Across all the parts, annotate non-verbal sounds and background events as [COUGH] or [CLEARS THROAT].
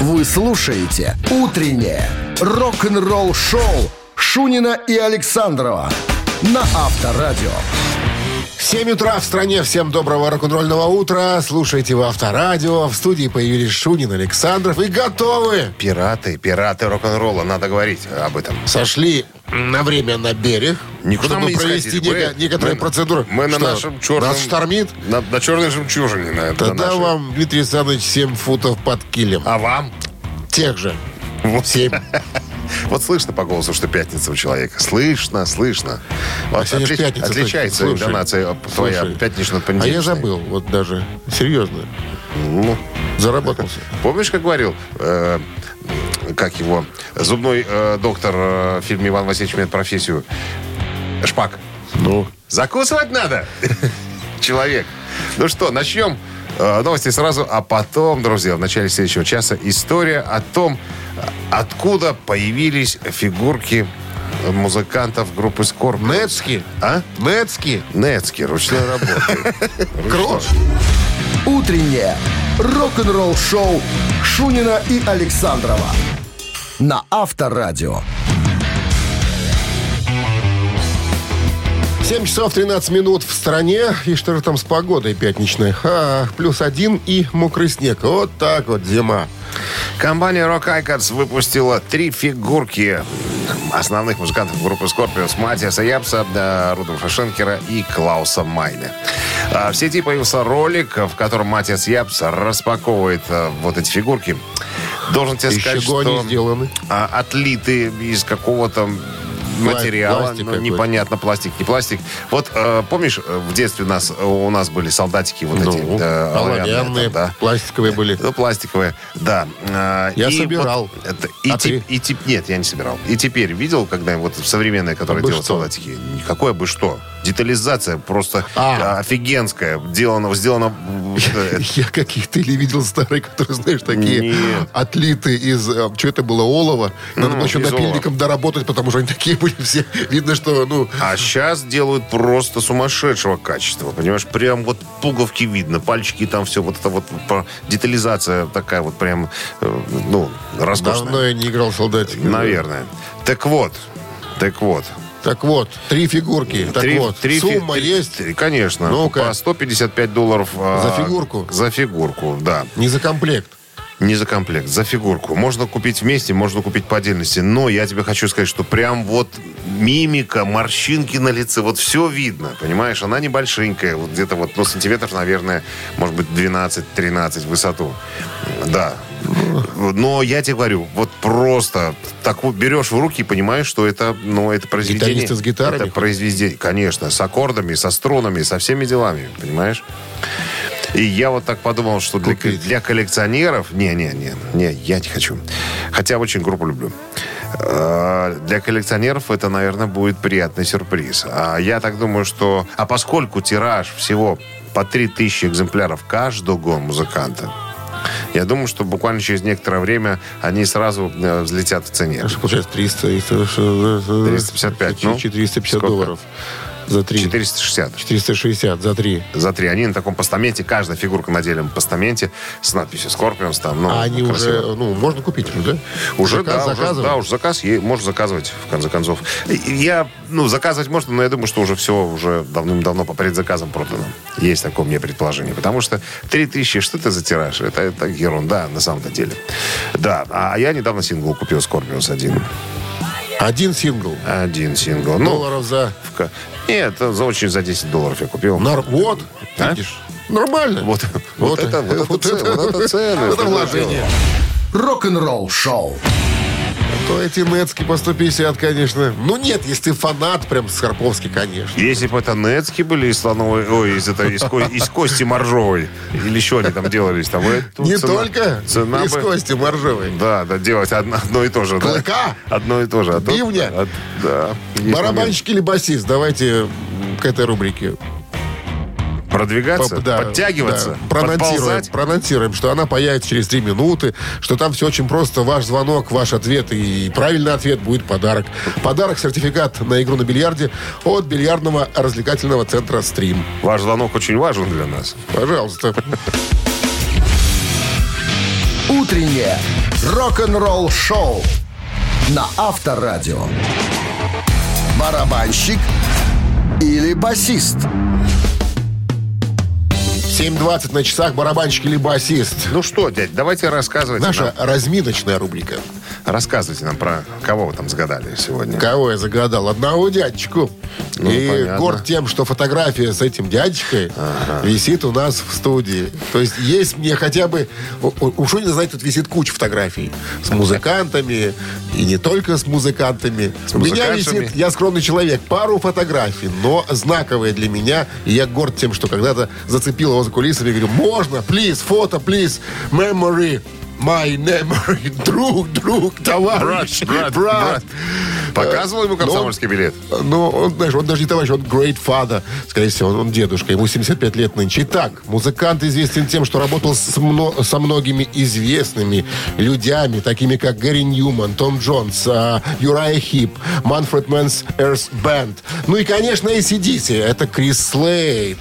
Вы слушаете «Утреннее рок-н-ролл-шоу» Шунина и Александрова на Авторадио. 7 утра в стране. Всем доброго рок-н-ролльного утра. Слушайте в Авторадио. В студии появились Шунин, Александров и готовы. Пираты, пираты рок-н-ролла, надо говорить об этом. Сошли на время на берег, Никуда чтобы мы не провести сходили. нека- Мы- некоторые мы- процедуры. Мы на нашем черном... Нас штормит? На, на черной жемчужине. На, на Тогда нашей. вам, Дмитрий Александрович, 7 футов под килем. А вам? Тех же. Вот. 7. [LAUGHS] Вот слышно по голосу, что пятница у человека. Слышно, слышно. Вот сегодня ж отли- пятница, Отличается. Слушай, интонация твоя слушай. пятничная от А понедельничной. я забыл, вот даже. Серьезно. Ну, Заработался. [LAUGHS] помнишь, как говорил, э, как его, зубной э, доктор э, в фильме «Иван Васильевич меняет профессию» Шпак? Ну, Закусывать надо, [LAUGHS] человек. Ну что, начнем э, новости сразу, а потом, друзья, в начале следующего часа история о том, откуда появились фигурки музыкантов группы Скорб. Нецки. А? Нецки. Нецки, ручной работы. [LAUGHS] Крош. «Утреннее рок-н-ролл-шоу» Шунина и Александрова на Авторадио. 7 часов 13 минут в стране. И что же там с погодой пятничной? А, плюс один и мокрый снег. Вот так вот зима. Компания Rock Icons выпустила три фигурки основных музыкантов группы Scorpions Матиаса Япса, э, Рудольфа Шенкера и Клауса Майне. А, В сети появился ролик, в котором Матиас Япс распаковывает э, вот эти фигурки. Должен тебе Из сказать, чего что они сделаны? а, отлиты из какого-то материала, пластик ну, непонятно, пластик, не пластик. Вот э, помнишь, э, в детстве у нас, у нас были солдатики вот эти Ну, э, оловянные, там, да. пластиковые были. Ну, пластиковые, да. А, Я и собирал. вот это- и, А те- ты? и те- нет, я не собирал. И теперь видел, когда вот современные, которые бы делают что? солдатики? Никакое бы что. Детализация просто А. а, офигенская. Сделано, сделано э, Я каких-то или видел старые, которые, знаешь, такие Нет. отлиты из... Что это было? Олова. Надо было еще напильником доработать, потому что они такие были все. Видно, что, ну... А сейчас делают просто сумасшедшего качества, понимаешь? Прям вот пуговки видно, пальчики там все, вот это вот детализация такая вот прям, э, ну, роскошная. Давно я не играл в солдатик. Наверное. Так вот, так вот. Так вот, три фигурки. Так Три- вот, три фи- сумма три- есть? конечно. Ну-ка. По 155 долларов. а, За фигурку? За фигурку, да. Не за комплект. Не за комплект, за фигурку. Можно купить вместе, можно купить по отдельности. Но я тебе хочу сказать, что прям вот мимика, морщинки на лице, вот все видно, понимаешь? Она небольшенькая, вот где-то вот, ну, сантиметров, наверное, может быть, 12-13 в высоту. Да. Но я тебе говорю, вот просто так вот берешь в руки и понимаешь, что это, ну, это произведение. Гитаристы с гитарами? Это произведение, конечно, с аккордами, со струнами, со всеми делами, понимаешь? И я вот так подумал, что для, Купить. для коллекционеров... Не-не-не, не, я не хочу. Хотя очень группу люблю. Э, Для коллекционеров это, наверное, будет приятный сюрприз. А я так думаю, что... А поскольку тираж всего по 3000 экземпляров каждого музыканта, я думаю, что буквально через некоторое время они сразу э, взлетят в цене. Получается 300? 355, ну, 450 сколько? долларов за три. 460. 460 за три. За три. Они на таком постаменте, каждая фигурка на отдельном постаменте с надписью Scorpions там. Ну, а они красиво. уже, ну, можно купить уже, да? Уже, Заказ- да, уже, заказывать? да, уже заказ е- можно заказывать, в конце концов. Я, ну, заказывать можно, но я думаю, что уже все уже давным-давно по предзаказам продано. Есть такое мне предположение. Потому что 3000, что это за тираж? Это, это ерунда на самом-то деле. Да, а я недавно сингл купил Scorpions один. Один сингл. Один сингл. Ну, Долларов за... в нет, за очень за 10 долларов я купил. Нар- Вот, А? видишь? Нормально. Вот, вот, это, вот, это, вот это- вот это цены. это вложение. Рок-н-ролл-шоу. То эти нетски по 150, конечно. Ну нет, если ты фанат прям Скорповский, конечно. Если бы это нетски были из слоновой, ой, из, это, из, ко- из кости моржовой, или еще они там делались, там, э, Не цена- только цена из бы- кости моржовой. Да, да, делать одно, одно и то же. да. Клыка? Одно и то же. А Бивня? а- да. Барабанщик или басист? Давайте к этой рубрике. Продвигаться, Поп- да, подтягиваться, да. Проанонсируем, подползать. проанонсируем, что она появится через три минуты, что там все очень просто. Ваш звонок, ваш ответ и правильный ответ будет подарок. Подарок, сертификат на игру на бильярде от бильярдного развлекательного центра «Стрим». Ваш звонок очень важен для нас. Пожалуйста. Утреннее Рок-н-ролл шоу на Авторадио. Барабанщик или басист? 7.20 на часах барабанщик или басист. Ну что, дядь, давайте рассказывайте Наша нам, разминочная рубрика. Рассказывайте нам про кого вы там загадали сегодня. Кого я загадал? Одного дядечку. Ну, и понятно. горд тем, что фотография с этим дядечкой висит у нас в студии. То есть есть мне хотя бы... у- у- У Шунина, знаете, тут висит куча фотографий. С музыкантами. И не только с музыкантами. у меня висит, я скромный человек, пару фотографий, но знаковые для меня. И я горд тем, что когда-то зацепил его за кулисами и говорю, можно, please, фото, please, memory. My memory. [LAUGHS] Друг, друг, товарищ, Брат, брат, брат. Показывал ему комсомольский билет? Ну, он, знаешь, он даже не товарищ, он great father. Скорее всего, он, он дедушка, ему 75 лет нынче. Итак, музыкант известен тем, что работал с мно- со многими известными людьми, такими как Гэри Ньюман, Том Джонс, а, Uriah Heep, Manfred Mann's Earth Band. Ну и, конечно, AC/DC. Это Крис Слейд.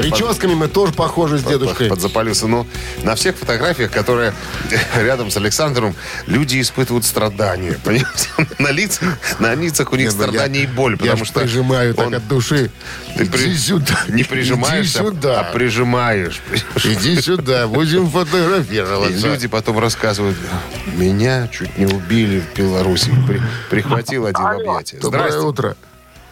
Прическами мы тоже похожи с дедушкой. подзапалился. Ну, на всех фотографиях, которые [LAUGHS] рядом с Александром, люди испытывают страдания. [LAUGHS] Понимаете? На лицах, на лицах у них ну, я- страдания и боль. Я Потому что прижимаю так от души. Ты Иди при- сюда. [LAUGHS] не сюда. а прижимаешь. Иди сюда, будем И фотографироваться. люди потом рассказывают, меня чуть не убили в Беларуси. При- прихватил один в объятия. Доброе утро.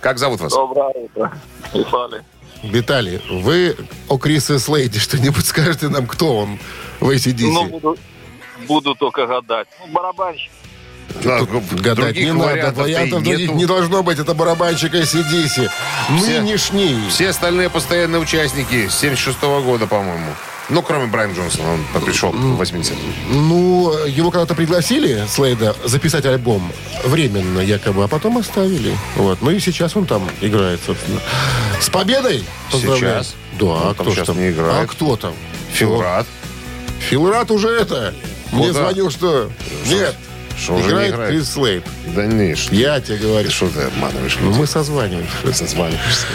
Как зовут вас? Доброе утро. Виталий. Виталий, вы о Крисе Слейде что-нибудь скажете нам, кто он в ACDC? Ну, буду, буду только гадать. Ну, барабанщик. Да, Гадать других не надо, вариантов других нету. не должно быть. Это барабанщик ACDC. Нынешний. Все остальные постоянные участники с 76 года, по-моему. Ну, кроме Брайана Джонсона, он пришел в 80 Ну, его когда-то пригласили, Слейда, записать альбом. Временно, якобы, а потом оставили. Вот. Ну и сейчас он там играет, собственно. С победой! Поздравляю. Сейчас? Да, Он а кто сейчас там? не играет. А кто там? Филрад. Филрат уже это. Мне Куда? звонил, что... Нет. Что уже не играет играет? Крис Слейд. Да не, что, Я тебе говорю. что ты обманываешь? Ну, Мы созваниваемся. созваниваешься.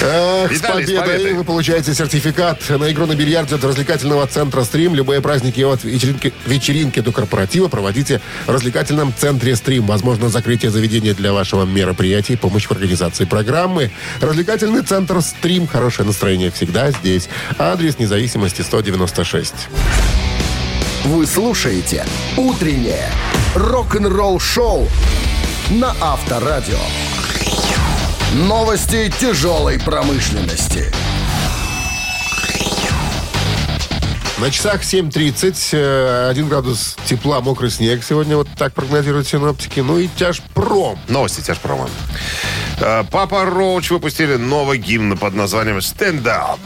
Эх, с победой. вы получаете сертификат на игру на бильярде от развлекательного центра «Стрим». Любые праздники от вечеринки, вечеринки до корпоратива проводите в развлекательном центре «Стрим». Возможно, закрытие заведения для вашего мероприятия и помощь в организации программы. Развлекательный центр «Стрим». Хорошее настроение всегда здесь. Адрес независимости 196. Вы слушаете «Утреннее рок-н-ролл-шоу» на Авторадио. Новости тяжелой промышленности. На часах 7.30, э, 1 градус тепла, мокрый снег. Сегодня вот так прогнозируют синоптики. Ну и тяжпром. Новости тяжпрома. Э, Папа Роуч выпустили новый гимн под названием «Stand Up».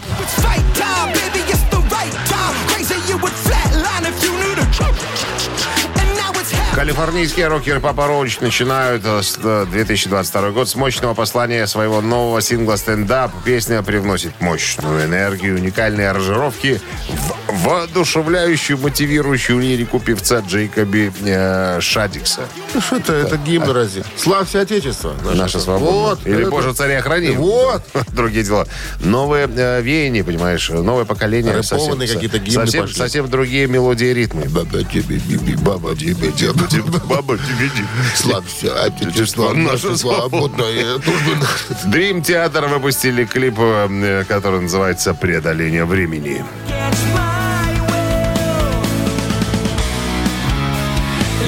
Калифорнийские рокеры Папа Роуч начинают э, с, э, 2022 год с мощного послания своего нового сингла «Stand Up». Песня привносит мощную энергию, уникальные аранжировки, в- воодушевляющую, мотивирующую лирику певца Джейкоби э, Шадикса. Ну что это, это гимн разве? Славься Отечество. Наша свобода. Вот. Или это- Боже, царя храни. Вот. [LAUGHS] Другие дела. Новые э, веяния, понимаешь, новое поколение. Рэпованные совсем- какие-то гимны совсем, пошли. совсем другие мелодии и ритмы. Баба тебе, биби, баба тебе, деба. [LAUGHS] Баба, тебе Славься Отечество, Наша наша свободная дружба. [LAUGHS] Дрим Театр выпустили клип, э, который называется «Преодоление времени».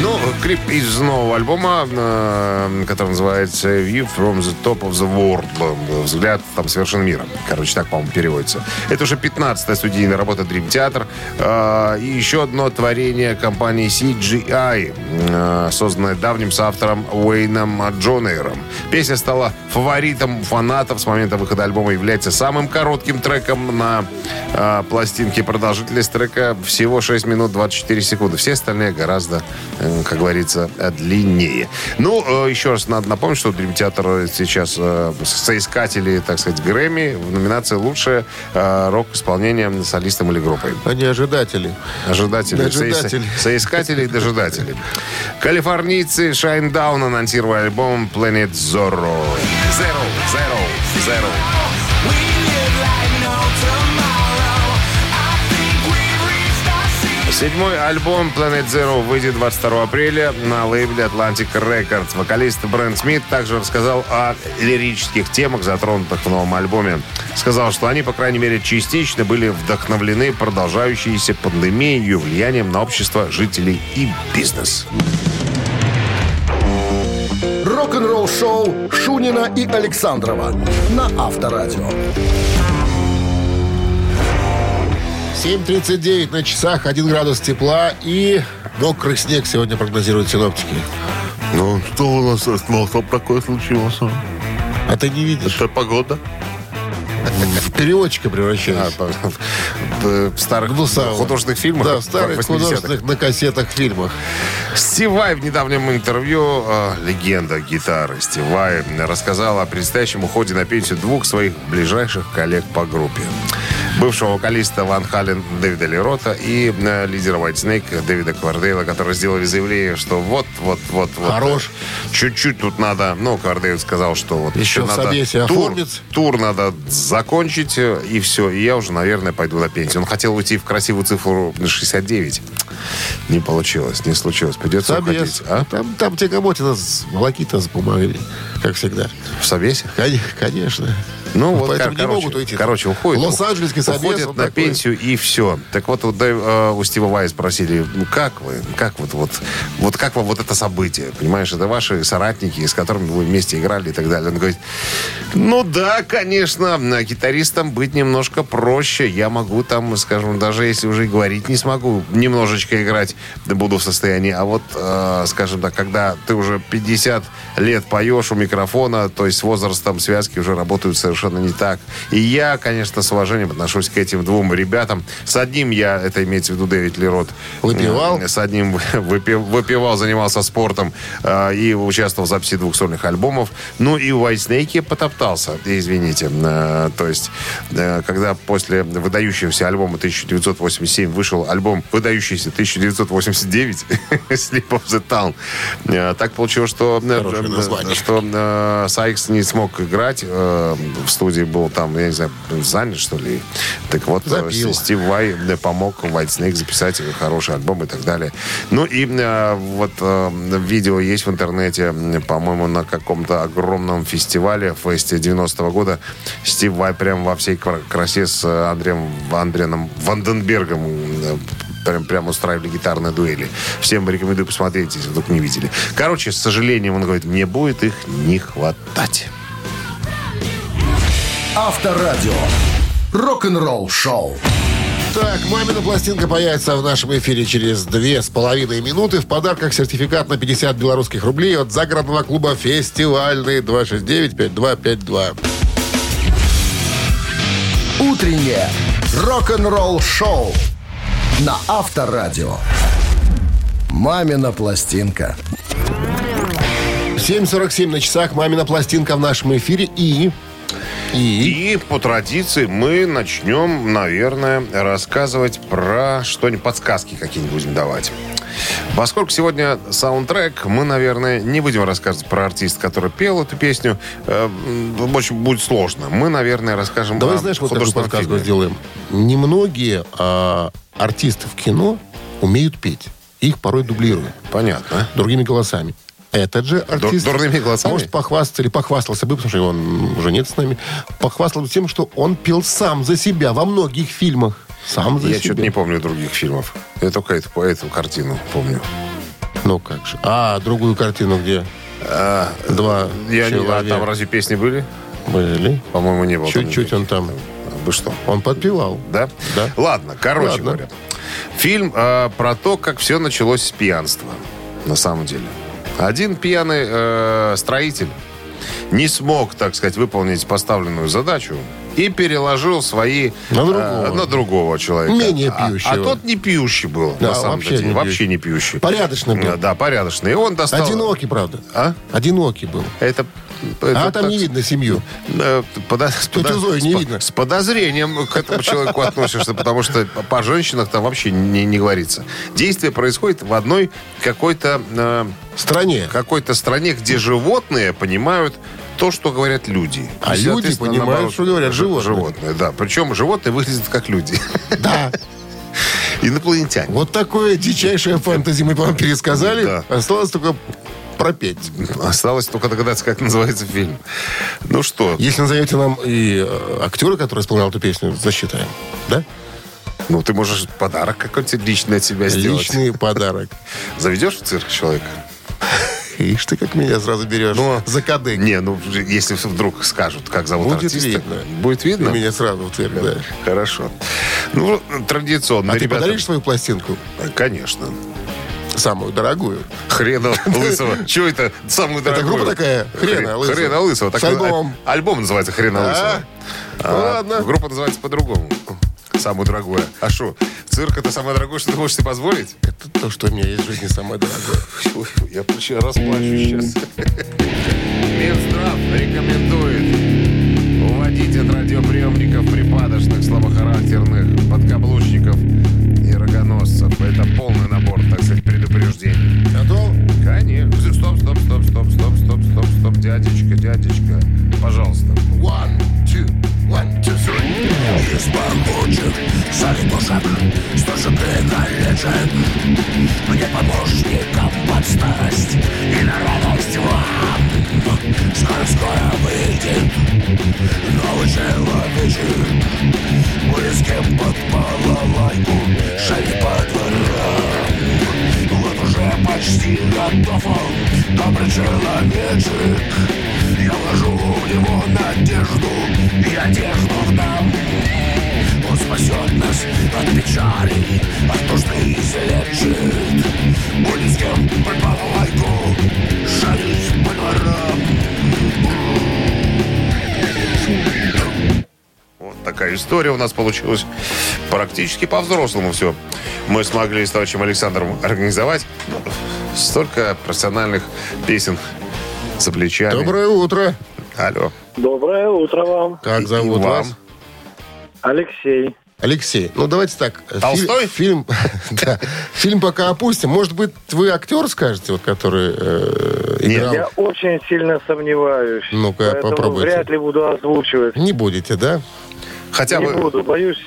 Ну, клип из нового альбома, э, который называется «View from the top of the world». Взгляд там с вершин мира. Короче, так, по-моему, переводится. Это уже 15-я студийная работа Dream Theater. Э, И еще одно творение компании CGI, э, созданное давним соавтором Уэйном Джонейром. Песня стала фаворитом фанатов с момента выхода альбома, является самым коротким треком на пластинке. Продолжительность трека всего 6 минут 24 секунды. Все остальные гораздо, как говорится, э, длиннее. Ну, э, еще раз надо напомнить, что Theater сейчас э, соискатели, так сказать, Грэмми в номинации «Лучшее э, рок-исполнение солистом или группой». Они ожидатели. Ожидатели, Дожидатели. соис- соискатели и дожидатели. Калифорнийцы Shinedown анонсировали альбом Planet Zorro. Zero, Zero, Zero. Седьмой альбом Planet Zero выйдет 22 апреля на лейбле Atlantic Records. Вокалист Брэнд Смит также рассказал о лирических темах, затронутых в новом альбоме. Сказал, что они, по крайней мере, частично были вдохновлены продолжающейся пандемией и влиянием на общество, жителей и бизнес. Рок-н-ролл шоу Шунина и Александрова на Авторадио. 7.39 на часах, 1 градус тепла и мокрый снег сегодня прогнозируют синоптики. Ну, что у нас ну, что такое случилось? А ты не видишь? Это погода? В переводчика А, превращаюсь. по- в старых Ну, сам. художественных фильмах? Да, в старых 80-х. художественных на кассетах фильмах. Стив Вай в недавнем интервью, э, легенда гитары Стив Вай, рассказал о предстоящем уходе на пенсию двух своих ближайших коллег по группе. Бывшего вокалиста Ван Хален Дэвида Лерота и э, лидера White Snake Дэвида Квардейла, которые сделали заявление, что вот, вот, вот, вот. Хорош. э, Чуть-чуть тут надо, ну, Квардейл сказал, что вот Еще надо тур, оформить. тур надо закончить, э, и все. И я уже, наверное, пойду на пенсию. Он хотел уйти в красивую цифру 69. Не получилось, не случилось. Придется Собес. уходить. А? Там, там Тягомотина с волокита с бумагой, как всегда. В Собесе? Кон- Конечно. Ну, вот, Поэтому кор- не короче, могут уйти. Короче, уходит. Лос-Анджелесский собес. Уходит на такой. пенсию и все. Так вот, Дэв- э, у Стива Вай спросили, ну как вы, как вот, вот, вот как вам вот это событие, понимаешь, это ваши соратники, с которыми вы вместе играли и так далее. Он говорит, ну да, конечно, гитаристам быть немножко проще. Я могу там, скажем, даже если уже и говорить не смогу, немножечко играть буду в состоянии. А вот, э, скажем так, когда ты уже 50 лет поешь у микрофона, то есть с возрастом связки уже работают совершенно не так. И я, конечно, с уважением отношусь к этим двум ребятам. С одним я, это имеется в виду Дэвид Лерот, Выпивал? С одним [LAUGHS] выпи- выпивал, занимался спортом э, и участвовал в записи двух сольных альбомов. Ну и у White Snake потоптался, извините. Э, то есть, э, когда после выдающегося альбома 1987 вышел альбом выдающийся 1989 [LAUGHS] Sleep of the Town, э, так получилось, что, что Сайкс не смог играть. в студии был там, я не знаю, занят, что ли. Так вот, э, Запил. Стив Вай э, помог White Snake записать хороший альбом и так далее. Ну и э, вот э, видео есть в интернете, по-моему, на каком-то огромном фестивале, фесте 90-го года. Стив Вай прям во всей кра- красе с Андреем Андреном Ванденбергом прям, прям устраивали гитарные дуэли. Всем рекомендую посмотреть, если вдруг не видели. Короче, с сожалением, он говорит, мне будет их не хватать. Авторадио. Рок-н-ролл шоу. Так, «Мамина пластинка» появится в нашем эфире через две с половиной минуты. В подарках сертификат на 50 белорусских рублей от загородного клуба «Фестивальный» 269-5252. Утреннее рок-н-ролл шоу на Авторадио. Мамина пластинка. 7.47 на часах «Мамина пластинка» в нашем эфире и... И... И по традиции мы начнем, наверное, рассказывать про что-нибудь, подсказки какие-нибудь будем давать. Поскольку сегодня саундтрек, мы, наверное, не будем рассказывать про артиста, который пел эту песню. Э, Очень будет сложно. Мы, наверное, расскажем Давай, знаешь, вот художественном подсказку фильме. сделаем. Немногие а, артисты в кино умеют петь. Их порой дублируют Понятно. другими голосами. Этот же артист... дурными голосами? Может похвастаться или похвастался бы, потому что он уже нет с нами. Похвастался тем, что он пел сам за себя во многих фильмах. Сам за Я что-то не помню других фильмов. Я только эту, эту картину помню. Ну как же. А, другую картину, где А, два я не, а человека там разве песни были? были. По-моему, не было. Чуть-чуть он там... Вы что? Он подпевал. Да? Да. Ладно, короче Ладно. говоря. Фильм э, про то, как все началось с пьянства. На самом деле. Один пьяный э, строитель не смог, так сказать, выполнить поставленную задачу и переложил свои На другого. э, на другого человека. Менее А- пьющего. А, тот не пьющий был, Да, на самом вообще деле. не вообще не пьющий. Порядочный был. Да, Да, порядочный. И он достал... Одинокий, правда. А? Одинокий был. Это... А это там так не видно семью. Э, подо- с подо- Зою не с видно. С подозрением к этому человеку относишься, потому что по- женщинах там вообще не, не говорится. Действие происходит в одной какой-то э, стране. какой-то стране, где животные понимают то, что говорят люди. А И, люди понимают, наоборот, что говорят животные. Животные, да. Причем животные выглядят как люди. Да. [LAUGHS] Инопланетяне. Вот такое дичайшее фэнтези мы вам пересказали. Да. Осталось только пропеть. Осталось только догадаться, как называется фильм. Ну что, Если назовете нам и э, актера, который исполнял эту песню, засчитаем. Да? ну ты можешь подарок какой-то личный от себя сделать. Личный подарок. Заведешь в цирк человека? Ишь ты, как меня сразу берешь. Ну, За кадык. Не, ну если вдруг скажут, как зовут Будет артиста. видно. Будет Ты видно? меня сразу да. Хорошо. Ну, традиционно, А ты ребята. подаришь свою пластинку? Конечно. Самую дорогую. Хрена лысого. [LAUGHS] Чего это самую Это дорогую? группа такая, Хрена Хрен- лысого. Хрена лысого. С альбомом. а- Альбом называется Хрена Да? лысого. Ну, ладно. Группа называется по-другому. Самую дорогую. А что, цирк это самое дорогое, что ты можешь себе позволить? Это то, что у меня есть в жизни самое дорогое. Я вообще расплачусь сейчас. Минздрав рекомендует уводить от радиоприемников припадочных, слабохарактерных, подкаблучников и рогоносцев. Это полный набор, так сказать, предупреждений. Готов? Конечно. Стоп, стоп, стоп, стоп, стоп, стоп, стоп, стоп, дядечка, дядечка. Пожалуйста. One, two. Из бамбучек залипушек Столь же принадлежен Мне помощникам под старость? И на радость вам. Скоро-скоро выйдет Новый человечек. Близким под балалайку Шаги по дворам. Вот уже почти готов. Он Добрый человечек в него надежду И одежду дам Он спасет нас от печали От нужды излечит Будет с кем под балалайку Шарить по дворам Вот такая история у нас получилась. Практически по-взрослому все. Мы смогли с товарищем Александром организовать. Столько профессиональных песен за плечами. Доброе утро. Алло. Доброе утро вам. Как зовут и вас? Алексей. Алексей, ну давайте так. Фи- Толстой? Фильм, [LAUGHS] да, фильм пока опустим. Может быть, вы актер скажете, вот, который э, играл? Я очень сильно сомневаюсь. Ну-ка, попробуйте. вряд ли буду озвучивать. Не будете, да? Хотя Не бы... буду, боюсь.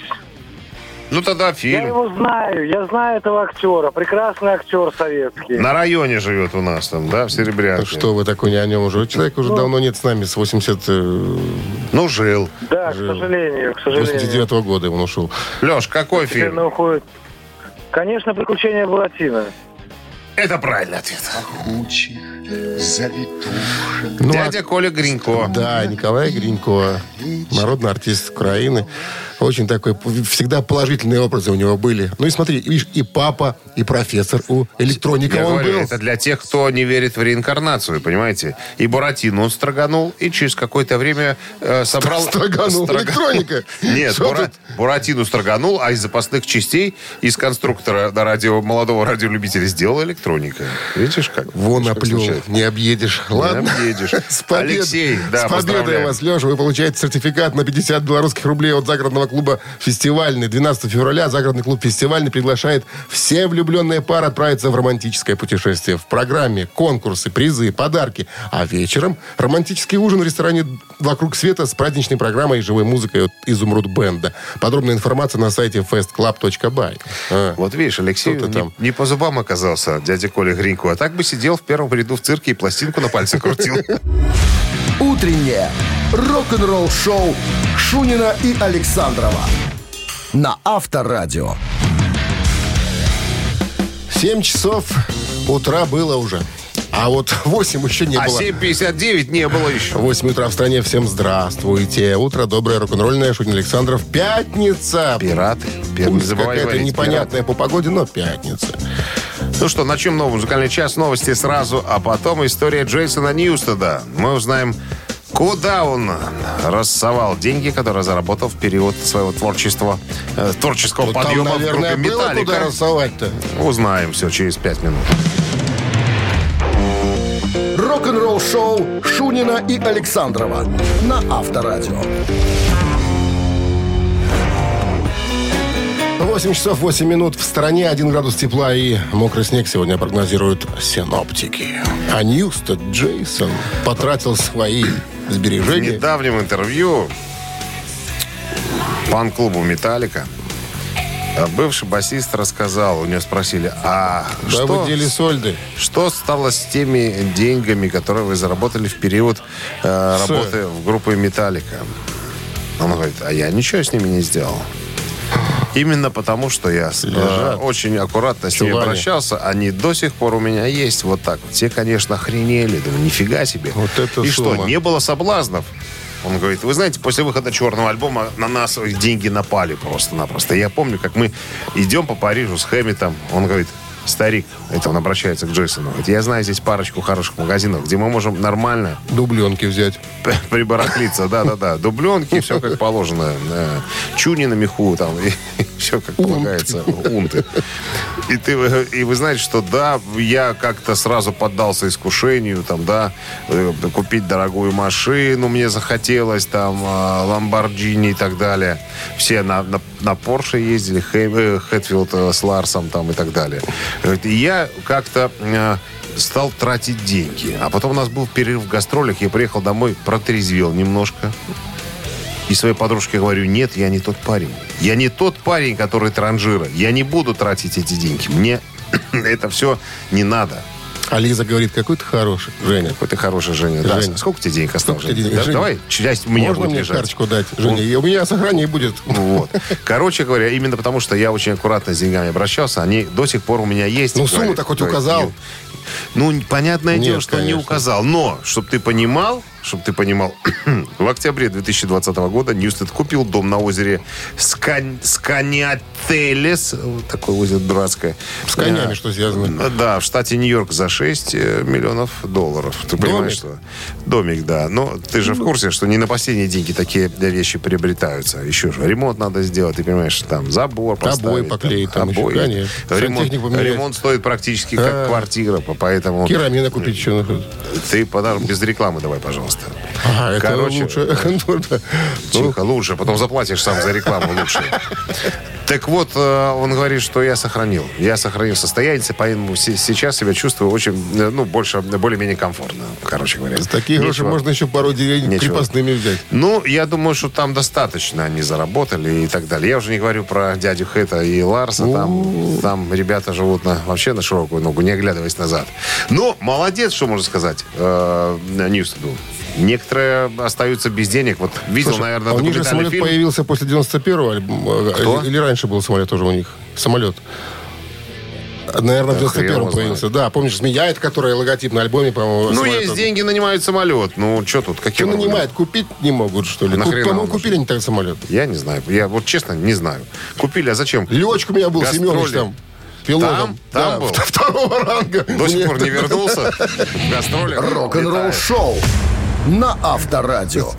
Ну тогда Я фильм. его знаю, я знаю этого актера. Прекрасный актер советский. На районе живет у нас там, да, в Серебрянке. Что вы такой не о нем уже? Человек уже давно нет с нами, с 80, э, Ну, жил. Да, к Жил. сожалению, к сожалению. 89 года он ушел. Леш, какой Теперь фильм? уходит. Конечно, приключения Буратино. Это правильный ответ. Ну, Дядя Коля Гринько. а- да, Николай Гринько, народный артист Украины. Очень такой, всегда положительные образы у него были. Ну и смотри, видишь, и папа, и профессор у электроника Я он говорю, был. это для тех, кто не верит в реинкарнацию, понимаете? И Буратино он строганул, и через какое-то время э, собрал... Строганул. Строга- Электроника. [LAUGHS] Нет, Бура- Буратино строганул, а из запасных частей из конструктора на радио, молодого радиолюбителя сделала электроника. Видишь, как? Вон оплел, не объедешь. Ладно. объедешь. [LAUGHS] С, побед- Алексей, да, С победой вас, Леша. Вы получаете сертификат на 50 белорусских рублей от загородного клуба «Фестивальный». 12 февраля загородный клуб «Фестивальный» приглашает все влюбленные пары отправиться в романтическое путешествие. В программе конкурсы, призы, подарки. А вечером романтический ужин в ресторане «Вокруг света» с праздничной программой и живой музыкой от «Изумруд Бенда». Подробная информация на сайте festclub.by. А. Вот видишь, Алексей не, там? не по зубам оказался, дядя Коля Гринько. А так бы сидел в первом ряду в цирке и пластинку на пальце крутил. [LAUGHS] Утреннее рок-н-ролл-шоу Шунина и Александрова на Авторадио. 7 часов утра было уже. А вот [LAUGHS] 8 еще не А было. 7.59 не было еще. 8 утра в стране. Всем здравствуйте. Утро доброе, рок-н-ролльное. Шутин Александров. Пятница. Пираты. Не Пусть какая-то непонятная по погоде, но пятница. Ну что, начнем новый музыкальный час. Новости сразу, а потом история Джейсона Ньюстеда. Мы узнаем, куда он рассовал деньги, которые заработал в период своего творчества, э, творческого там, подъема в наверное, группе было куда «Металлика». рассовать-то. Узнаем все через пять минут. Рок-н-ролл-шоу Шунина и Александрова на Авторадио. 8 часов 8 минут в стране, 1 градус тепла и мокрый снег сегодня прогнозируют синоптики. А Ньюстед Джейсон потратил свои В сбережения. недавнем интервью фан-клубу «Металлика» бывший басист рассказал, у него спросили, а Да что, вы дели сольды. что стало с теми деньгами, которые вы заработали в период э, работы в группе «Металлика»? Он говорит, а я ничего с ними не сделал. Именно потому, что я э, Лежат. очень аккуратно с ними обращался, они до сих пор у меня есть вот так. Все, конечно, охренели. Думаю, нифига себе. Вот это И сумма. что, не было соблазнов? Он говорит, вы знаете, после выхода черного альбома на нас деньги напали просто-напросто. Я помню, как мы идем по Парижу с Хэмметом. Он говорит, старик, это он обращается к Джейсону, говорит, я знаю здесь парочку хороших магазинов, где мы можем нормально Дубленки взять. [LAUGHS] прибарахлиться, да-да-да. Дубленки, все как положено. э, Чуни на меху там, и [LAUGHS] все как полагается. Унты. И, ты, э, и вы знаете, что да, я как-то сразу поддался искушению, там, да, э, купить дорогую машину мне захотелось, там, Ламборджини и так далее. Все на, на, на Порше ездили, э, Хэтфилд э, с Ларсом там и так далее. И я как-то э, стал тратить деньги. А потом у нас был перерыв в гастролях, я приехал домой, протрезвел немножко. И своей подружке говорю, нет, я не тот парень. Я не тот парень, который транжира. Я не буду тратить эти деньги. Мне [CLEARS THROAT] это все не надо. А Лиза говорит, какой ты хороший, Женя. Какой ты хороший, Женя. Да, Женя. сколько тебе денег осталось? Сколько Женя? денег? Да, Женя, давай, часть у меня Можно будет мне лежать. карточку дать, Женя? И у меня сохранение будет. Вот. Короче говоря, именно потому, что я очень аккуратно с деньгами обращался, они до сих пор у меня есть. Ну, сумму-то хоть указал. Ну, понятное Нет, дело, что не конечно. указал. Но, чтобы ты понимал, чтобы ты понимал, [CLEARS THROAT] в октябре 2020 года Ньюстед купил дом на озере Скань... Сканиателес. Вот такое озеро дурацкое. С конями Э, что связано? Да, в штате Нью-Йорк за 6 э, миллионов долларов. Ты понимаешь, Домик? что? Домик, да. Но ты же в курсе, что не на последние деньги такие вещи приобретаются. Еще же ремонт надо сделать, ты понимаешь, там забор поставить. поклеить там еще, обои. конечно. Ремонт, ремонт стоит практически как А. квартира, поэтому Керамина купить еще ты подарок без рекламы давай, пожалуйста. А, это Короче, лучше. [LAUGHS] Ну, да. Тихо, лучше, потом заплатишь сам за рекламу лучше. Так вот, э, он говорит, что я сохранил. Я сохранил состояние, поэтому се- сейчас себя чувствую очень, э, ну, больше, более-менее комфортно, короче говоря. За такие гроши Нечего- можно еще пару деревень Нечего. крепостными взять. Ну, я думаю, что там достаточно они заработали и так далее. Я уже не говорю про дядю Хэта и Ларса. Там, там ребята живут на, вообще на широкую ногу, не оглядываясь назад. Но молодец, что можно сказать, э, Ньюстеду. Некоторые остаются без денег. Вот видел, Слушай, наверное, а у них же самолет фильм. появился после 91-го альбома. Кто? Или раньше был самолет тоже у них? Самолет. Наверное, в Да хрен 91-м его появился. Да, помнишь, змея, это которая логотип на альбоме, по-моему. Ну, есть деньги, нанимают самолет. Ну, что тут, какие Что нанимают, купить не могут, что ли? А Куп- нахрена По-моему, купили они так самолет. Я не знаю. Я вот честно не знаю. Купили, а зачем? Летчик у меня был, Гастроли. Семенович там. Пилотом. Там? Там Да, был? [LAUGHS] Второго ранга. До сих пор не вернулся [LAUGHS] в гастролях. Рок-н-ролл шоу на Авторадио.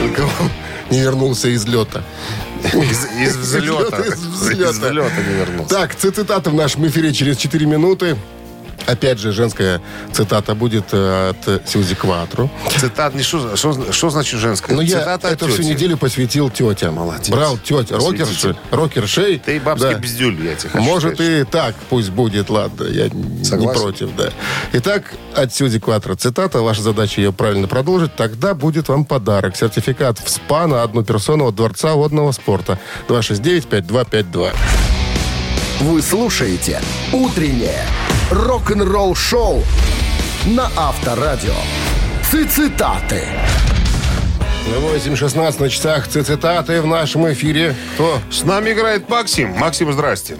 Только он не вернулся из лета. Из, из взлета. Из взлета. Из взлета не вернулся. Так, цитаты в нашем эфире через 4 минуты. Опять же, женская цитата будет э, от Сьюзи Кватру. Цитат не что, что, что значит женская? Ну, я Цитата эту всю неделю посвятил тетям. Молодец. Брал тетя, рокерши, рокершей. Ты бабский Да. бездюль, я тебе хочу Может сказать. и так, пусть будет, ладно, я не Согласен. против, да. Итак, от Сьюзи Кватро цитата, ваша задача ее правильно продолжить, тогда будет вам подарок. Сертификат в СПА на одну персону от Дворца водного спорта. 269-5252. Вы слушаете «Утреннее рок-н-ролл-шоу» на Авторадио. Цитаты. 8.16 на часах цитаты в нашем эфире. Кто? С нами играет Максим. Максим, здрасте.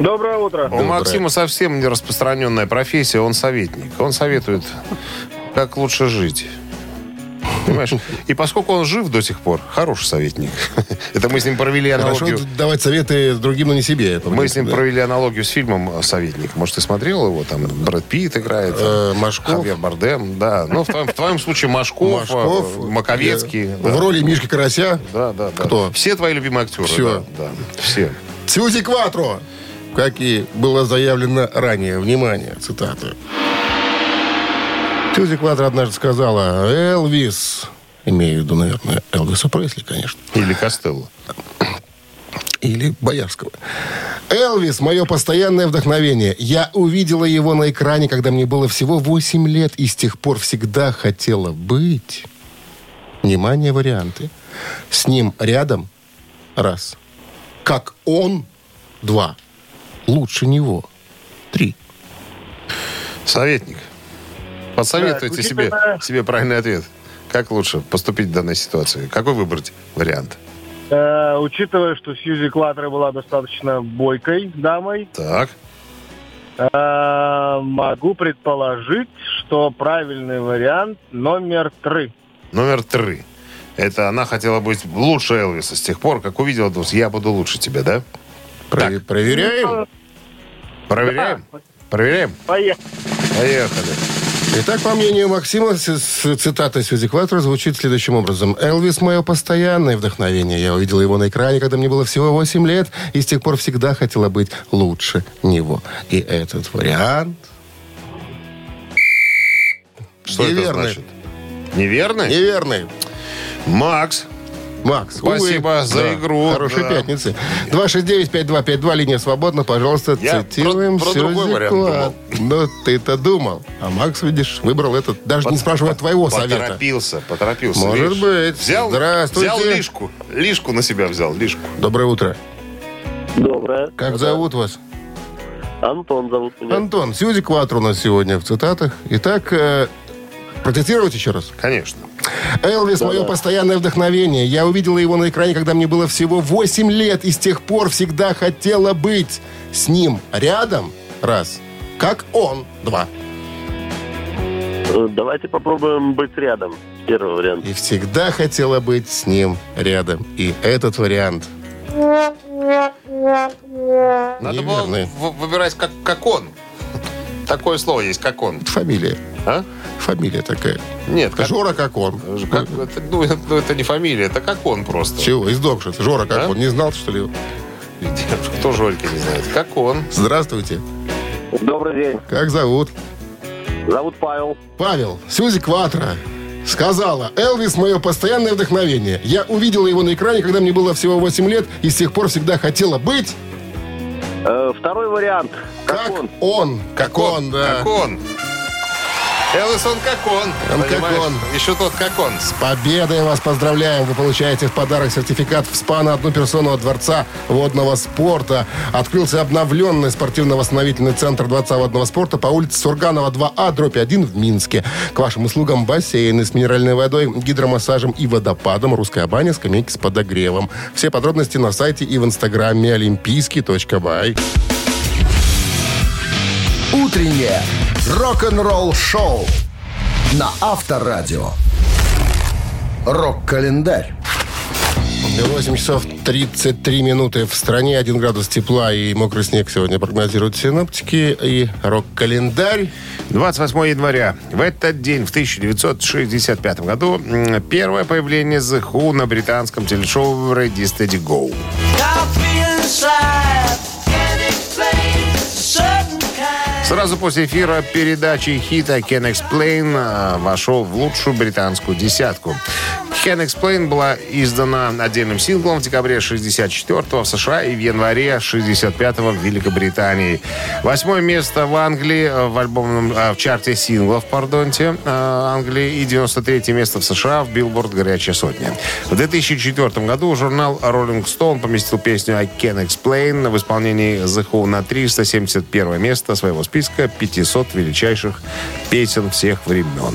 Доброе утро. У Максима совсем не распространенная профессия, он советник. Он советует, как лучше жить. Понимаешь? И поскольку он жив до сих пор, хороший советник. [LAUGHS] Это мы с ним провели Хорошо аналогию. давать советы другим, но не себе. Мы с ним провели аналогию с фильмом «Советник». Может, ты смотрел его? Там Брэд Питт играет. Э, Машков. Хавьер Бардем. Да. Ну, в твоем, случае Машков, э, Маковецкий. В роли Мишки Карася. Да, да, да. Кто? Все твои любимые актеры. Да, да. Все. Сьюзи Кватро. Как и было заявлено ранее. Внимание, цитаты. Сьюзи Кватро однажды сказала, Элвис, имею в виду, наверное, Элвиса Пресли, конечно, Или Костелло. или Боярского. Элвис, мое постоянное вдохновение. Я увидела его на экране, когда мне было всего 8 лет, и с тех пор всегда хотела быть. Внимание, варианты. С ним рядом, раз. Как он, Два. Лучше него. Три. Советник. Посоветуйте Так, себе, учитывая- себе правильный ответ. Как лучше поступить в данной ситуации? Какой выбрать вариант? Э, учитывая, что Сьюзи Клаттер была достаточно бойкой дамой, Так. э, могу предположить, что правильный вариант номер три. Номер три. Это она хотела быть лучше Элвиса с тех пор, как увидела, думает, я буду лучше тебя, да? Про- Проверяем. Проверяем? Проверяем? Поехали. Поехали. Итак, по мнению Максима, с- с- цитата Сьюзи Клаттер звучит следующим образом. «Элвис – мое постоянное вдохновение. Я увидела его на экране, когда мне было всего 8 лет, и с тех пор всегда хотела быть лучше него». И этот вариант... Что это Неверный. значит? Неверный? Неверный. Макс. Макс, Спасибо увы. за игру. Хорошей Да. пятницы. 269-5252, линия свободна. Пожалуйста, Я цитируем про- про другой вариант Клаттер. Ну, ты-то думал. А Макс, видишь, выбрал этот. Даже не спрашивая твоего совета. Поторопился, поторопился. Может видишь? быть. Взял, Здравствуйте. взял лишку. Лишку на себя взял, лишку. Доброе утро. Доброе. Как зовут вас? Антон зовут меня. Антон. Сьюзи Кватр у нас сегодня в цитатах. Итак, э, процитировать еще раз. Конечно. Элвис – мое постоянное вдохновение. Я увидела его на экране, когда мне было всего 8 лет, и с тех пор всегда хотела быть с ним рядом. Раз. Как он. Два. Э, Давайте попробуем быть рядом. Первый вариант. И всегда хотела быть с ним рядом. И этот вариант Надо было Неверный. в- выбирать как, как он. Такое слово есть, как он. фамилия. А? Фамилия такая. Нет, как, Жора как он. как- это, ну, это, ну, это не фамилия, это как он просто. Чего? Из Докшита. Жора как А? он. Не знал, что ли? Кто Жорька не знает? Как он? Здравствуйте. Добрый день. Как зовут? Зовут Павел. Павел, Сьюзи Кватро сказала, Элвис мое постоянное вдохновение. Я увидела его на экране, когда мне было всего 8 лет, и с тех пор всегда хотела быть Э, второй вариант. Как, как он. он. Как он, да. Как он. Элвис, он как он. Он как он. Еще тот, как он. С победой вас поздравляем! Вы получаете в подарок сертификат в СПА на одну персону от Дворца водного спорта. Открылся обновленный спортивно-восстановительный центр Дворца водного спорта по улице Сурганова 2А, дробь 1 в Минске. К вашим услугам бассейны с минеральной водой, гидромассажем и водопадом, русская баня, скамейки с подогревом. Все подробности на сайте и в инстаграме олимпийский.бай. Утреннее рок-н-ролл-шоу на Авторадио. Рок-календарь. 8 часов 33 минуты в стране, 1 градус тепла и мокрый снег сегодня прогнозируют синоптики. И рок-календарь 28 января. В этот день, в 1965 году, первое появление The Who на британском телешоу Ready Steady Go. Сразу после эфира передачи хита Can Explain а, вошел в лучшую британскую десятку. Can Explain была издана отдельным синглом в декабре 64 в США и в январе 65 в Великобритании. Восьмое место в Англии э, в альбомном э, в чарте синглов, пардонте, э, Англии и 93 место в США в Billboard «Горячая сотня». В 2004 году журнал Rolling Stone поместил песню I Can Explain в исполнении The Who на 371 место своего списка 500 величайших песен всех времен.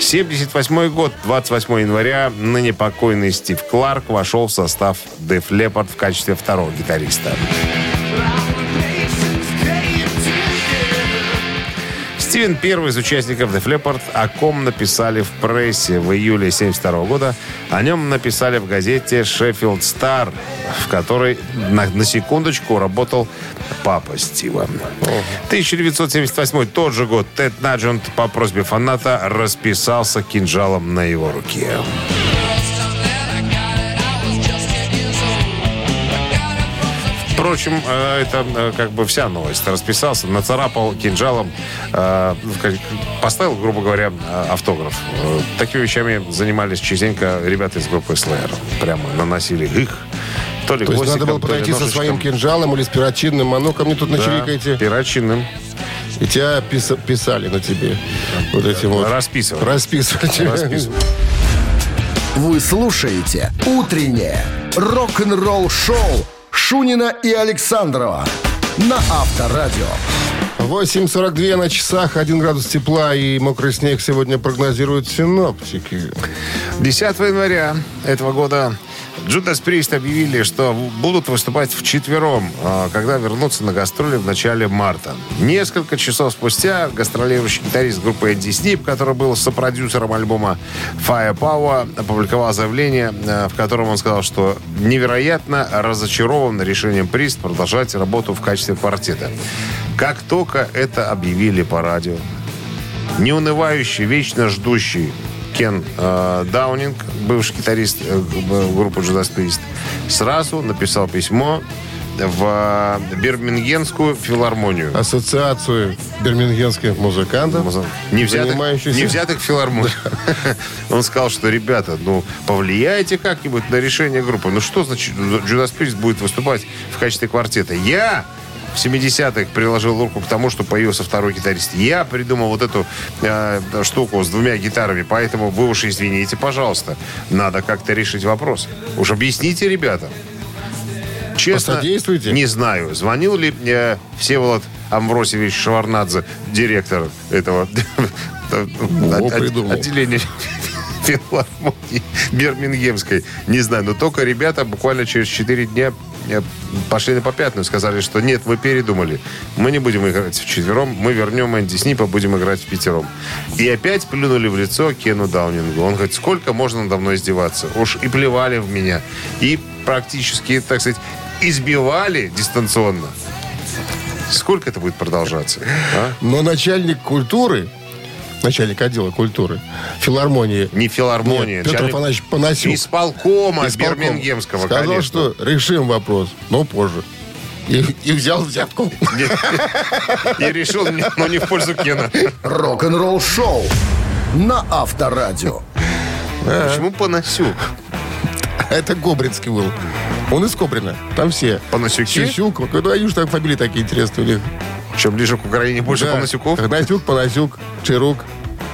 78 год, 28 января, ныне покойный Стив Кларк вошел в состав Def Leppard в качестве второго гитариста. Стивен первый из участников Def Leppard, о ком написали в прессе в июле 72 года. О нем написали в газете Sheffield Star, в которой на, на секундочку работал папа Стива. 1978 тот же год Тед Наджент по просьбе фаната расписался кинжалом на его руке. Впрочем, э, это э, как бы вся новость. Расписался, нацарапал кинжалом, э, поставил, грубо говоря, автограф. Такими вещами занимались частенько ребята из группы Slayer. Прямо наносили их. То ли То есть надо было подойти со своим кинжалом или с перочинным. А ну-ка мне тут Да, начерикайте. перочинным. И тебя писа- писали на тебе. Вот этим вот. Расписывали. Расписывали. Расписывали. Вы слушаете «Утреннее рок-н-ролл-шоу» Шунина и Александрова на Авторадио. 8.42 на часах, 1 градус тепла и мокрый снег сегодня прогнозируют синоптики. 10 января этого года Джудас Прист объявили, что будут выступать вчетвером, а, когда вернутся на гастроли в начале марта. Несколько часов спустя гастролирующий гитарист группы Эдди Снип, который был сопродюсером альбома Firepower, опубликовал заявление, а, в котором он сказал, что невероятно разочарован решением Прист продолжать работу в качестве квартета. Как только это объявили по радио, неунывающий, вечно ждущий Кен э, Даунинг, бывший гитарист э, группы Judas Priest, сразу написал письмо в Бирмингемскую филармонию. Ассоциацию бирмингемских музыкантов, Не взятых, не взятых филармонию. [LAUGHS] Он сказал, что, ребята, ну, повлияйте как-нибудь на решение группы. Ну, что значит, Judas Priest будет выступать в качестве квартета? Я в 70-х приложил руку к тому, что появился второй гитарист. Я придумал вот эту э, штуку с двумя гитарами, поэтому вы уж извините, пожалуйста. Надо как-то решить вопрос. Уж объясните ребятам. Честно, Посодействуйте. не знаю, звонил ли э, Всеволод Амвросевич Шаварнадзе, директор этого [LAUGHS] придумал. отделения филармонии Бирмингемской. Не знаю, но только ребята буквально через 4 дня э, пошли на попятную, сказали, что нет, мы передумали. Мы не будем играть вчетвером, мы вернем Энди Снипа, будем играть в пятером. И опять плюнули в лицо Кену Даунингу. Он говорит, сколько можно надо мной издеваться? Уж и плевали в меня. И практически, так сказать, избивали дистанционно. Сколько это будет продолжаться? а? Но начальник культуры, начальник отдела культуры, филармонии... Не филармония. Нет, Петр начальник Афанасьевич Панасюк. Исполкома Исполком Бирмингемского, Сказал, конечно. что решим вопрос, но позже. И, и взял взятку. И решил, но не в пользу Кена. Рок-н-ролл шоу на Авторадио. Почему Панасюк? Это Гобринский был. Он из Кобрина. Там все. Панасюки? Сюсюк. Ну, они же так фамилии такие интересные у них. Чем ближе к Украине, больше Да. Панасюков? Игнатюк, Панасюк, Чирук,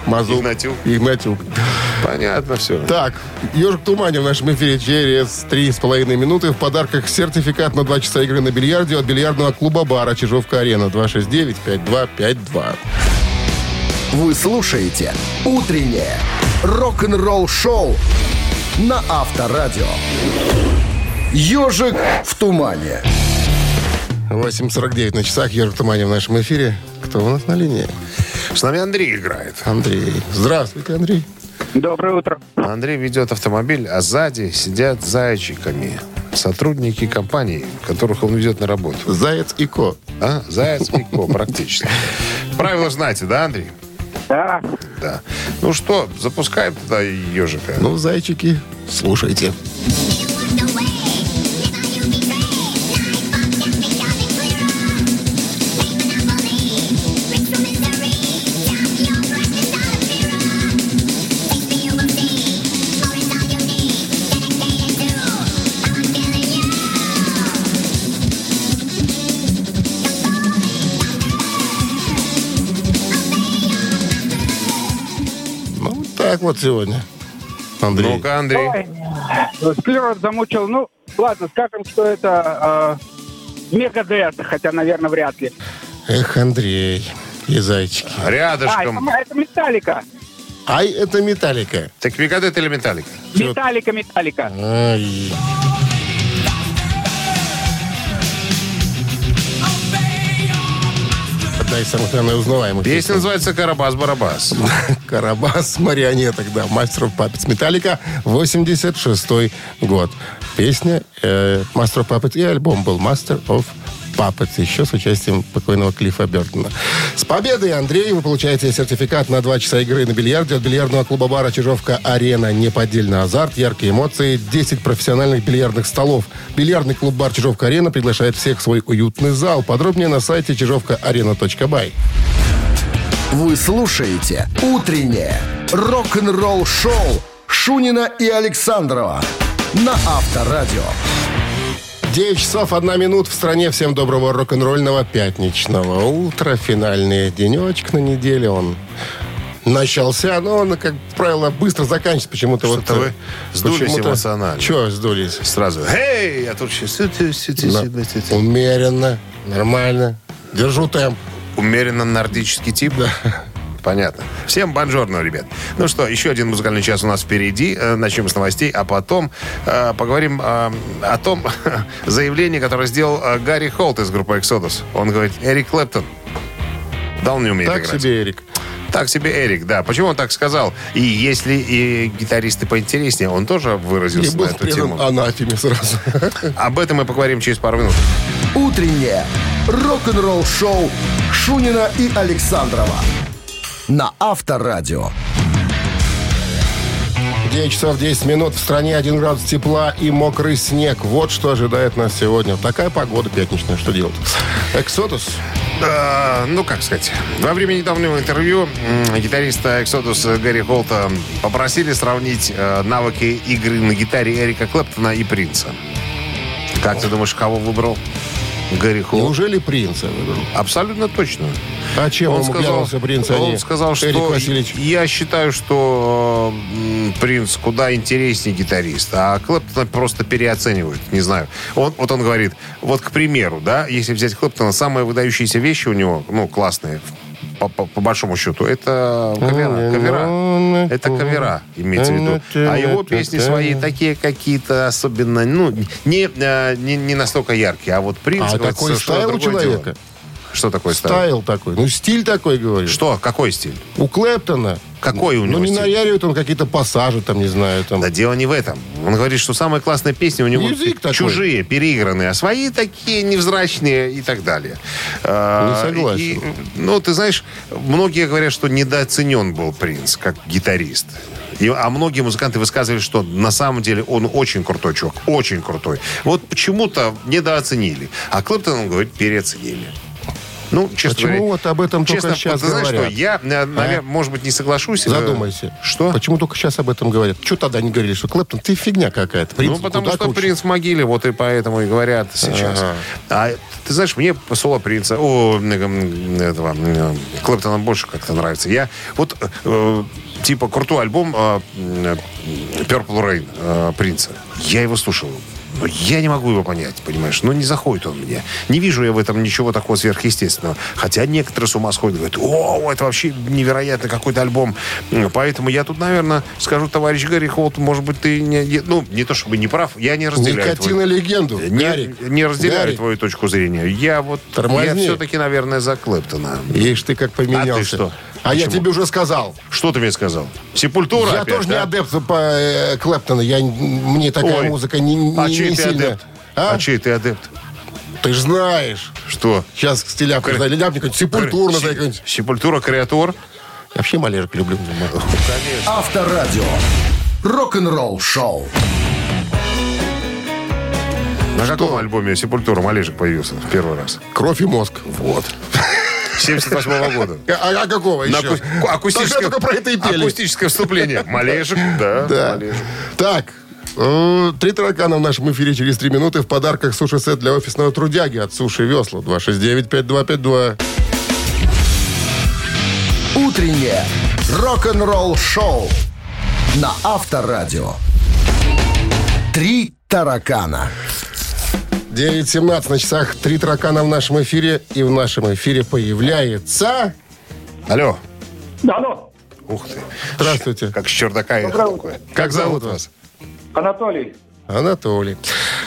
Мазук. Игнатюк. Игнатюк. Понятно все. Так, «Ежик в тумане» в нашем эфире через три с половиной минуты. В подарках сертификат на два часа игры на бильярде от бильярдного клуба-бара «Чижовка-арена» 269-5252. Вы слушаете «Утреннее рок-н-ролл-шоу» на Авторадио. «Ежик в тумане». 8.49 на часах. «Ежик в тумане» в нашем эфире. Кто у нас на линии? С нами Андрей играет. Андрей. Здравствуйте, Андрей. Доброе утро. Андрей ведет автомобиль, а сзади сидят зайчиками. Сотрудники компании, которых он везет на работу. Заяц и Ко. А? Заяц и ко, практически. Правила знаете, да, Андрей? Да. Да. Ну что, запускаем тогда ежика. Ну, зайчики, слушайте. Вот сегодня. Андрей. Ну-ка, Андрей. Склероз замучил. Ну, ладно, скажем, что это э, Мегадет, хотя, наверное, вряд ли. Эх, Андрей. И зайчики. А, это, Рядышком. это Металлика. Ай, это металлика. Так Мегадет или Металлика? Металлика, Металлика. Ай. Самых, наверное, узнаваемых. Песня называется «Карабас-барабас». [LAUGHS] Карабас марионеток, да. Мастер Puppets Металлика, 86 год. Песня э, of Puppets и альбом был Master of Puppets, еще с участием покойного Клиффа Бертона. С победой, Андрей! Вы получаете сертификат на два часа игры на бильярде от бильярдного клуба-бара «Чижовка-Арена». Неподдельный азарт, яркие эмоции, 10 профессиональных бильярдных столов. Бильярдный клуб-бар «Чижовка-Арена» приглашает всех в свой уютный зал. Подробнее на сайте чижовкаарена.бай. Вы слушаете «Утреннее рок-н-ролл-шоу» Шунина и Александрова на Авторадио. 9 часов 1 минут в стране. Всем доброго рок-н-ролльного пятничного утра. Финальный денечек на неделе. Он начался, но он, как правило, быстро заканчивается почему-то. Вот, вы э, сдулись почему-то- эмоционально. Чего сдулись? Сразу, эй, а тут сейчас... На- Умеренно, нормально. Держу темп. Умеренно нордический тип? Понятно. Всем бонжорно, ребят. Ну что, еще один музыкальный час у нас впереди. Э, Начнем с новостей, а потом э, поговорим э, о том [LAUGHS] заявлении, которое сделал э, Гарри Холт из группы Exodus. Он говорит, Эрик Клэптон. Да, он не умеет Так играть. себе, Эрик. Так себе Эрик, да. Почему он так сказал? И если и гитаристы поинтереснее, он тоже И выразился был на эту тему. анафеме сразу. [LAUGHS] Об этом мы поговорим через пару минут. Утреннее рок-н-ролл-шоу Шунина и Александрова на Авторадио. 9 часов 10 минут. В стране 1 градус тепла и мокрый снег. Вот что ожидает нас сегодня. Такая погода пятничная. Что делать? Эксодус. Да, ну, как сказать. Во время недавнего интервью гитариста Exodus Гарри Холта попросили сравнить э, навыки игры на гитаре Эрика Клэптона и Принца. Как ты думаешь, кого выбрал Гарри Холт? Неужели принца выбрал? Абсолютно точно. А чем Он сказал, глянулся принц, а он сказал, что я считаю, что Принц куда интереснее гитарист, а Клэптона просто переоценивают. Не знаю. Он, вот он говорит, вот к примеру, да, если взять Клэптона, самые выдающиеся вещи у него, ну, классные, по, по- по большому счету, это кавера. кавера. Это кавера, имеется в виду. А его песни свои такие какие-то особенно, ну, не, э, не, не настолько яркие. А вот Принц... А такой стайл у человека? дело. Что такое стайл? Стайл такой. Ну, стиль такой, говорю. Что? Какой стиль? У Клэптона. Какой у него Ну, не стиль? наяривает он какие-то пассажи, там, не знаю, там. Да дело не в этом. Он говорит, что самые классные песни у него Язык такой. чужие, переигранные, а свои такие невзрачные и так далее. А, Не согласен. и, ну, ты знаешь, многие говорят, что недооценен был Принц как гитарист. И- а многие музыканты высказывали, что на самом деле он очень крутой чувак, очень крутой. Вот почему-то недооценили. А Клэптон, он говорит, переоценили. Ну, честно Почему говоря, вот об этом только честно, сейчас ты знаешь говорят? что, я, наверное, может быть, не соглашусь. э, Задумайся. Что? Почему только сейчас об этом говорят? Что тогда не говорили, что Клэптон, ты фигня какая-то. Принц ну, потому что круче. принц в могиле, вот и поэтому и говорят сейчас. Ага. А ты знаешь, мне соло принца, о, этого, Клэптона больше как-то нравится. Я вот э, типа крутой альбом э, м, Purple Rain э, принца. Я его слушал. Я не могу его понять, понимаешь? Ну, не заходит он мне. Не вижу я в этом ничего такого сверхъестественного. Хотя некоторые с ума сходят, говорят, о, это вообще невероятный какой-то альбом. М, Поэтому я тут, наверное, скажу, товарищ Гарри Холт, может быть, ты не, ну, не то чтобы не прав, я не разделяю Никотин твою- и легенду. не, Гарик. не разделяю Гарик. твою точку зрения. Я вот, Тормозни. я все-таки, наверное, за Клэптона. Ишь ты как поменялся. А ты что? А я тебе уже сказал. Что ты мне сказал? Сепультура я опять, тоже не да? адепт по э, Клэптону. Я, мне такая Ой. музыка не, не, А чей не ты сильно. адепт? А? А чей ты адепт? Ты же знаешь. Что? Сейчас стиляпка, Кре- знаю, ляпник, сепультурно Се- какой-нибудь. Сепультура, Креатор. Я вообще малежик люблю. Авторадио. Рок-н-ролл шоу. На каком альбоме Сепультура Малежик появился в первый раз? Кровь и мозг. Вот. 78 года. А, а какого На еще? аку- ку- акустическое, Тогда только про это и пели. акустическое вступление. [LAUGHS] Малежик, да, Да. Малежик. Так, э, три таракана в нашем эфире через три минуты. В подарках суши-сет для офисного трудяги от Суши Весла. 269-5252. Утреннее рок-н-ролл шоу на Авторадио. Три таракана. 9.17 на часах. Три таракана в нашем эфире. И в нашем эфире появляется... Алло. Да, ну, Ух ты. Здравствуйте. Как с чердака ехал такое. Как зовут вас? Анатолий. Анатолий.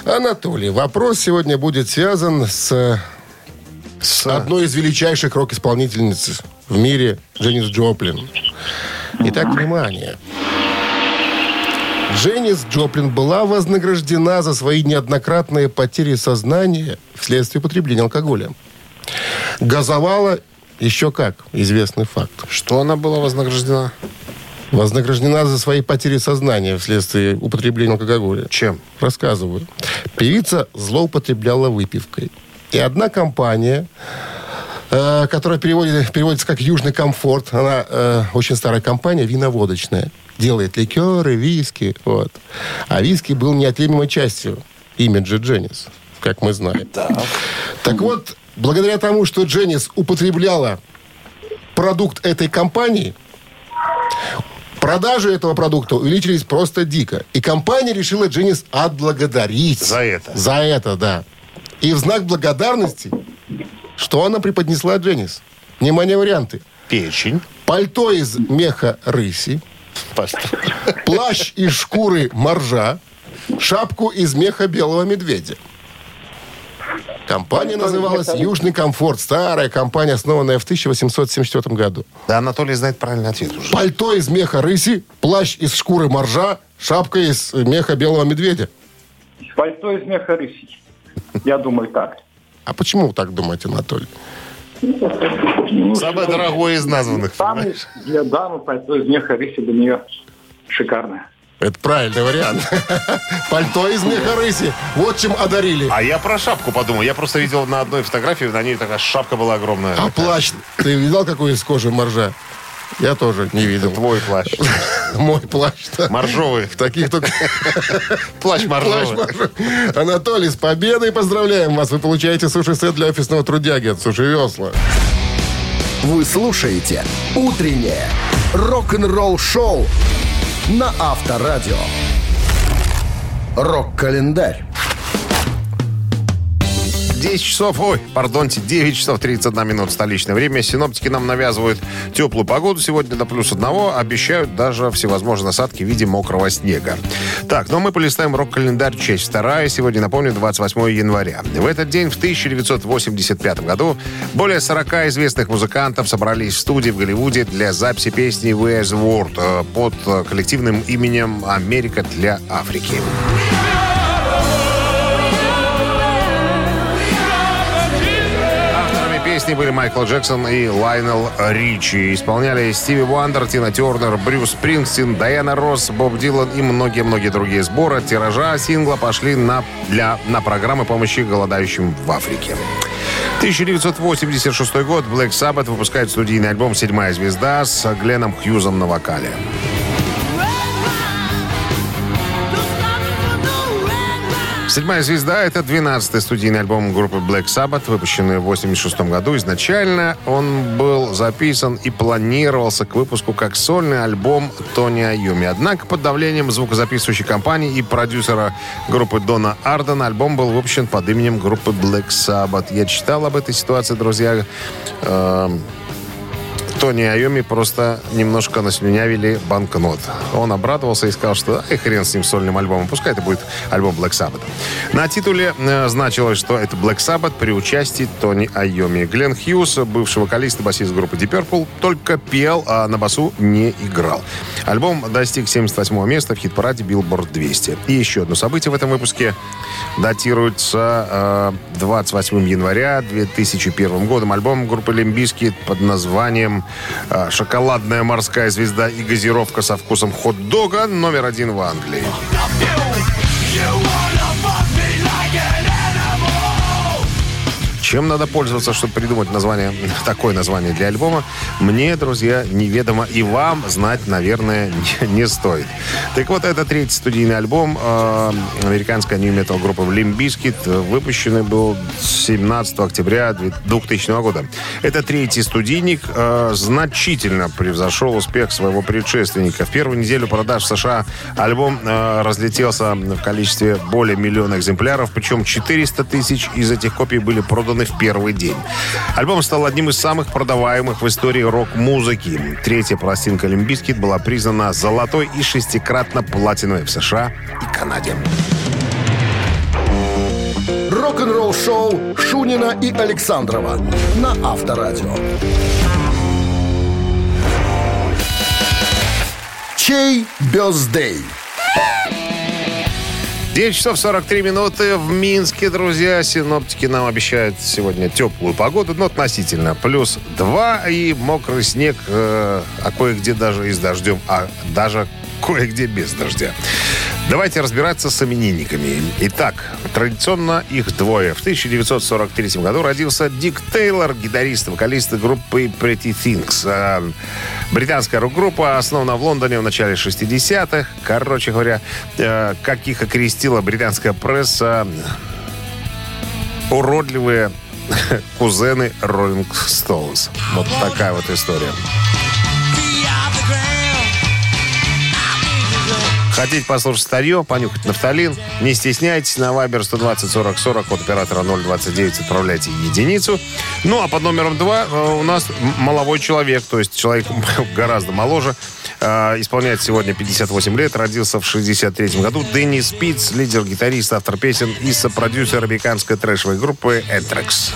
Анатолий, вопрос сегодня будет связан с С... одной из величайших рок-исполнительниц в мире, Дженнис Джоплин. Итак, внимание. Дженнис Джоплин была вознаграждена за свои неоднократные потери сознания вследствие употребления алкоголя. Газовала еще как, известный факт. Что она была вознаграждена? Вознаграждена за свои потери сознания вследствие употребления алкоголя. Чем? Рассказываю. Певица злоупотребляла выпивкой. И одна компания, э, которая переводит- переводится как «Южный комфорт», она э, очень старая компания, виноводочная. Делает ликеры, виски. Вот. А виски был неотъемлемой частью имиджа Дженнис, как мы знаем. Так вот, благодаря тому, что Дженнис употребляла продукт этой компании, Продажи этого продукта увеличились просто дико. И компания решила Дженнис отблагодарить. За это. За это, да. И в знак благодарности, что она преподнесла Дженнис? Внимание, варианты. Печень. Пальто из меха рыси, плащ из шкуры моржа, шапку из меха белого медведя. Компания называлась «Южный комфорт». Старая компания, основанная в 1874 году. Да, Анатолий знает правильный ответ уже. Пальто из меха рыси, плащ из шкуры моржа, шапка из меха белого медведя. Пальто из меха рыси. Я думаю, так. А почему вы так думаете, Анатолий? Самое дорогое из названных. Там понимаешь? для дамы пальто из меха рыси для нее шикарное. Это правильный вариант. Пальто из меха рыси. Вот чем одарили. А я про шапку подумал. Я просто видел на одной фотографии, на ней такая шапка была огромная. А плащ, ты видал, какой из кожи моржа? Я тоже не видел. Твой плащ. [LAUGHS] Мой плащ. да. Моржовый. В таких только... [LAUGHS] Плащ Плащ моржовый. Анатолий, с победой поздравляем вас. Вы получаете суши-сет для офисного трудяги от Суши Весла. Вы слушаете «Утреннее рок-н-ролл-шоу» на Авторадио. Рок-календарь. 10 часов, ой, пардонте, 9 часов 31 минут столичное время. Синоптики нам навязывают теплую погоду сегодня до плюс одного. Обещают даже всевозможные осадки в виде мокрого снега. Так, ну а мы полистаем рок-календарь часть вторая. Сегодня, напомню, 28 января. В этот день, в 1985 году, более 40 известных музыкантов собрались в студии в Голливуде для записи песни «Where's the World» э, под коллективным именем «Америка для Африки». Песни были Майкл Джексон и Лайнел Ричи. Исполняли Стиви Уандер, Тина Тернер, Брюс Спрингстин, Дайана Росс, Боб Дилан и многие-многие другие сборы. Тиража сингла пошли на, для, на программы помощи голодающим в Африке. 1986 год Black Sabbath выпускает студийный альбом «Седьмая звезда» с Гленном Хьюзом на вокале. «Седьмая звезда» — это 12-й студийный альбом группы Black Sabbath, выпущенный в 86 году. Изначально он был записан и планировался к выпуску как сольный альбом Тони Айюми. Однако под давлением звукозаписывающей компании и продюсера группы Дона Ардена альбом был выпущен под именем группы Black Sabbath. Я читал об этой ситуации, друзья. Эм, Тони Айоми просто немножко наслюнявили банкнот. Он обрадовался и сказал, что ай, хрен с ним сольным альбомом, пускай это будет альбом Black Sabbath. На титуле э, значилось, что это Black Sabbath при участии Тони Айоми. Глен Хьюз, бывший вокалист и басист группы Deep Purple, только пел, а на басу не играл. Альбом достиг 78 места в хит-параде Billboard 200. И еще одно событие в этом выпуске датируется э, 28 января 2001 годом. Альбом группы Лимбиски под названием «Шоколадная морская звезда и газировка со вкусом хот-дога» номер один в Англии. Чем надо пользоваться, чтобы придумать название, [LAUGHS] такое название для альбома, мне, друзья, неведомо. И вам знать, наверное, не, [LAUGHS] не стоит. Так вот, это третий студийный альбом э, американской нью-метал группы Bizkit. Выпущенный был 17 октября 2000 года. Это третий студийник. э, значительно превзошел успех своего предшественника. В первую неделю продаж в США альбом э, разлетелся в количестве более миллиона экземпляров. Причем 400 тысяч из этих копий были проданы в первый день. Альбом стал одним из самых продаваемых в истории рок-музыки. Третья пластинка «Limp Bizkit» была признана золотой и шестикратно платиновой в США и Канаде. Рок-н-ролл-шоу Шунина и Александрова на Авторадио. Чей бездей? 9 часов 43 минуты в Минске, друзья. Синоптики нам обещают сегодня теплую погоду, но относительно. Плюс 2 и мокрый снег, э, а кое-где даже и с дождем, а даже кое-где без дождя. Давайте разбираться с именинниками. Итак, традиционно их двое. В 1943 году родился Дик Тейлор, гитарист вокалист группы Pretty Things. А, Британская рок-группа, основана в Лондоне в начале 60-х. Короче говоря, э, как их окрестила британская пресса, уродливые [LAUGHS] кузены Rolling Stones. Вот такая вот история. Хотите послушать старье, понюхать нафталин? Не стесняйтесь, на Viber 120 40 40 от оператора 029 отправляйте единицу. Ну, а под номером 2 у нас м- маловой человек, то есть человек [LAUGHS] гораздо моложе. Э, Исполняет сегодня 58 лет, родился в 63 году. Дэнни Спиц, лидер-гитарист, автор песен и сопродюсер американской трэшевой группы Anthrax.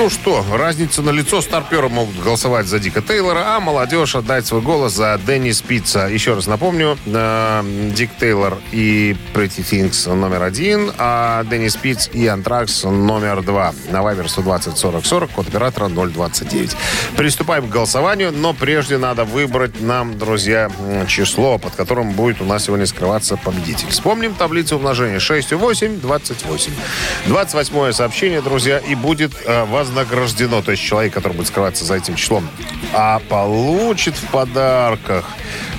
Ну что, разница на лицо. Старперы могут голосовать за Дика Тейлора, а молодежь отдать свой голос за Дэнни Спица. Еще раз напомню, э, Дик Тейлор и Pretty Things номер один, а Дэнни Спиц и Антракс номер два. На Вайбер 120 40 40, код оператора 029. Приступаем к голосованию, но прежде надо выбрать нам, друзья, число, под которым будет у нас сегодня скрываться победитель. Вспомним таблицу умножения 6 и 8, 28. 28 сообщение, друзья, и будет э, вознаграждено, то есть человек, который будет скрываться за этим числом, а получит в подарках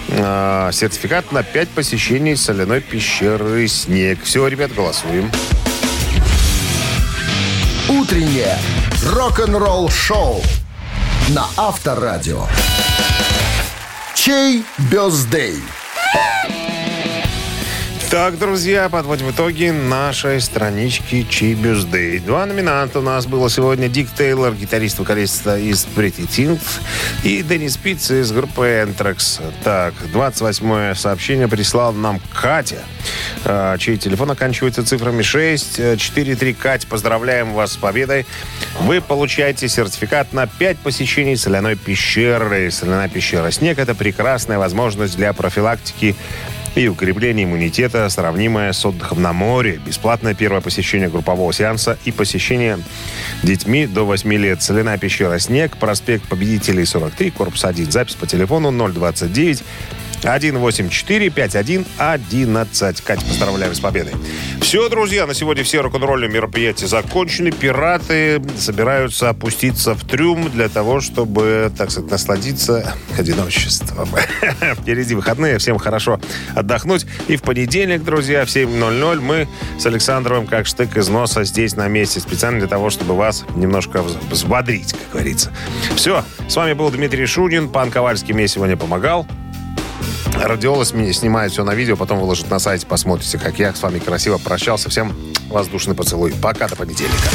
э, сертификат на 5 посещений соляной пещеры «Снег». Все, ребят, голосуем. Утреннее рок-н-ролл-шоу на Авторадио. Чей бездей? Так, друзья, подводим итоги нашей странички Чибюздей. Два номинанта у нас было сегодня. Дик Тейлор, гитарист вокалиста из Pretty Things, и Деннис Пиц из группы Anthrax. Так, 28 сообщение прислал нам Катя, э, чей телефон оканчивается цифрами 6. 4-3. Кать, поздравляем вас с победой. Вы получаете сертификат на 5 посещений соляной пещеры. Соляная пещера «Снег» — это прекрасная возможность для профилактики и укрепление иммунитета, сравнимое с отдыхом на море. Бесплатное первое посещение группового сеанса и посещение детьми до 8 лет. Соляная пещера «Снег», проспект Победителей 43, корпус 1. Запись по телефону 029 184-51-11. Катя, поздравляем с победой. Все, друзья, на сегодня все рок-н-ролльные мероприятия закончены. Пираты собираются опуститься в трюм для того, чтобы, так сказать, насладиться одиночеством. [LAUGHS] Впереди выходные, всем хорошо отдохнуть. И в понедельник, друзья, в 7.00 мы с Александровым как штык из носа здесь на месте. Специально для того, чтобы вас немножко вз- взбодрить, как говорится. Все, с вами был Дмитрий Шунин. Пан Ковальский мне сегодня помогал. Радиолос меня снимает все на видео, потом выложит на сайте, посмотрите, как я с вами красиво прощался. Всем воздушный поцелуй. Пока, до понедельника.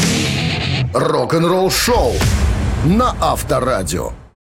Рок-н-ролл-шоу на Авторадио.